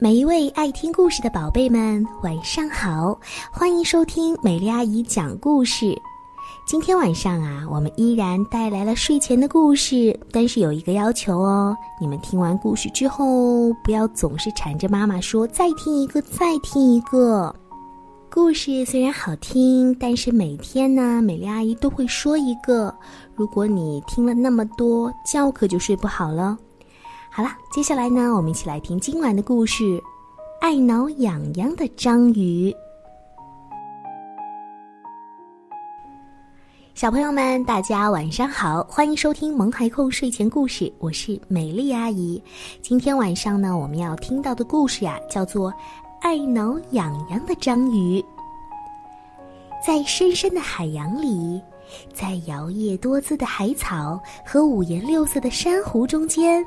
每一位爱听故事的宝贝们，晚上好！欢迎收听美丽阿姨讲故事。今天晚上啊，我们依然带来了睡前的故事，但是有一个要求哦：你们听完故事之后，不要总是缠着妈妈说“再听一个，再听一个”。故事虽然好听，但是每天呢，美丽阿姨都会说一个。如果你听了那么多，觉可就睡不好了。好了，接下来呢，我们一起来听今晚的故事，《爱挠痒痒的章鱼》。小朋友们，大家晚上好，欢迎收听萌孩控睡前故事，我是美丽阿姨。今天晚上呢，我们要听到的故事呀，叫做。爱挠痒痒的章鱼，在深深的海洋里，在摇曳多姿的海草和五颜六色的珊瑚中间，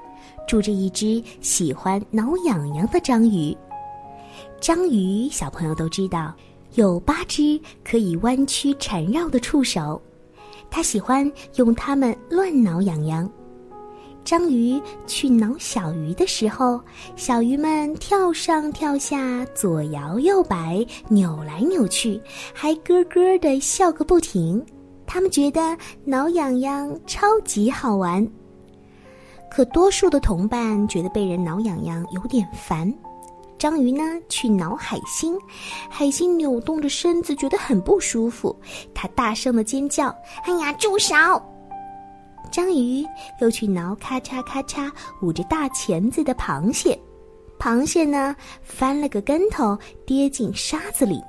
住着一只喜欢挠痒痒的章鱼。章鱼，小朋友都知道，有八只可以弯曲缠绕的触手，它喜欢用它们乱挠痒痒。章鱼去挠小鱼的时候，小鱼们跳上跳下，左摇右摆，扭来扭去，还咯咯的笑个不停。他们觉得挠痒痒超级好玩。可多数的同伴觉得被人挠痒痒有点烦。章鱼呢，去挠海星，海星扭动着身子，觉得很不舒服，它大声的尖叫：“哎呀，住手！”章鱼又去挠咔嚓咔嚓捂着大钳子的螃蟹，螃蟹呢翻了个跟头，跌进沙子里。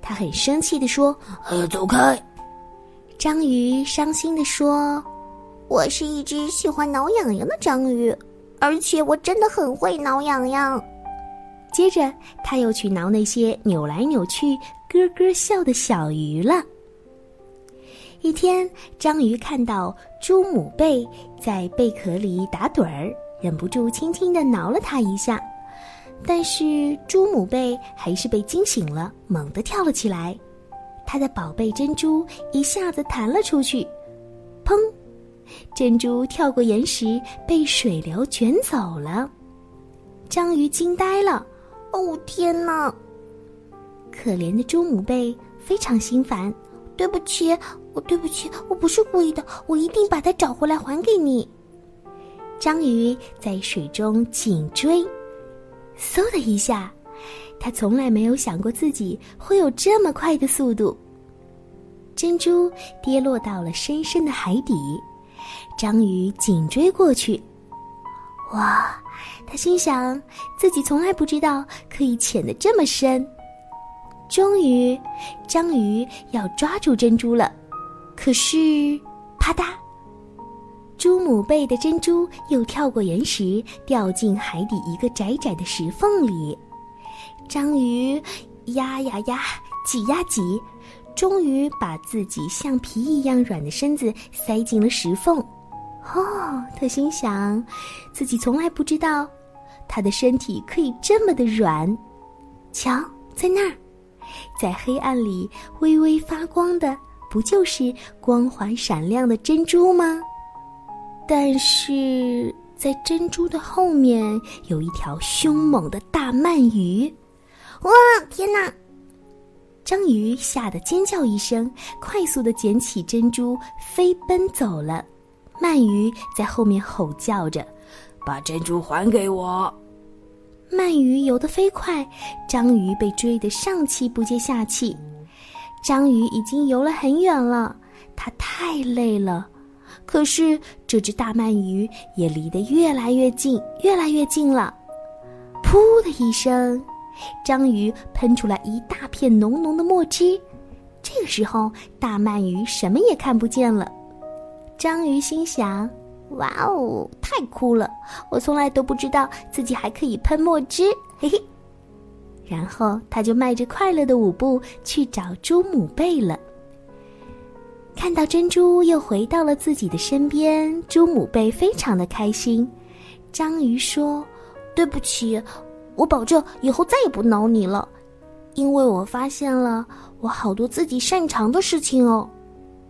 它很生气地说：“呃，走开！”章鱼伤心地说：“我是一只喜欢挠痒痒的章鱼，而且我真的很会挠痒痒。”接着他又去挠那些扭来扭去、咯咯笑的小鱼了。一天，章鱼看到朱母贝在贝壳里打盹儿，忍不住轻轻地挠了它一下，但是朱母贝还是被惊醒了，猛地跳了起来，它的宝贝珍珠一下子弹了出去，砰！珍珠跳过岩石，被水流卷走了。章鱼惊呆了，哦天哪！可怜的猪母贝非常心烦，对不起。我对不起，我不是故意的，我一定把它找回来还给你。章鱼在水中紧追，嗖的一下，它从来没有想过自己会有这么快的速度。珍珠跌落到了深深的海底，章鱼紧追过去。哇，他心想自己从来不知道可以潜得这么深。终于，章鱼要抓住珍珠了。可是，啪嗒！猪母贝的珍珠又跳过岩石，掉进海底一个窄窄的石缝里。章鱼压呀压，挤呀挤，终于把自己像皮一样软的身子塞进了石缝。哦，他心想，自己从来不知道，他的身体可以这么的软。瞧，在那儿，在黑暗里微微发光的。不就是光滑闪亮的珍珠吗？但是在珍珠的后面有一条凶猛的大鳗鱼！哇，天哪！章鱼吓得尖叫一声，快速的捡起珍珠，飞奔走了。鳗鱼在后面吼叫着：“把珍珠还给我！”鳗鱼游得飞快，章鱼被追得上气不接下气。章鱼已经游了很远了，它太累了。可是这只大鳗鱼也离得越来越近，越来越近了。噗的一声，章鱼喷出来一大片浓浓的墨汁。这个时候，大鳗鱼什么也看不见了。章鱼心想：“哇哦，太酷了！我从来都不知道自己还可以喷墨汁。”嘿嘿。然后他就迈着快乐的舞步去找猪母贝了。看到珍珠又回到了自己的身边，猪母贝非常的开心。章鱼说：“对不起，我保证以后再也不挠你了，因为我发现了我好多自己擅长的事情哦。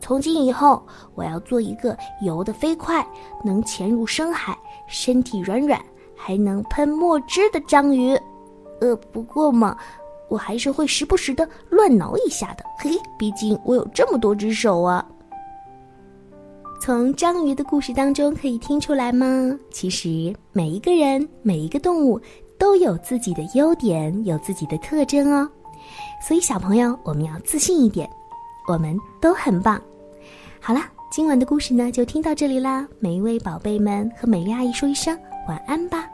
从今以后，我要做一个游得飞快、能潜入深海、身体软软、还能喷墨汁的章鱼。”呃，不过嘛，我还是会时不时的乱挠一下的。嘿嘿，毕竟我有这么多只手啊。从章鱼的故事当中可以听出来吗？其实每一个人、每一个动物都有自己的优点，有自己的特征哦。所以小朋友，我们要自信一点，我们都很棒。好了，今晚的故事呢就听到这里啦。每一位宝贝们和美丽阿姨说一声晚安吧。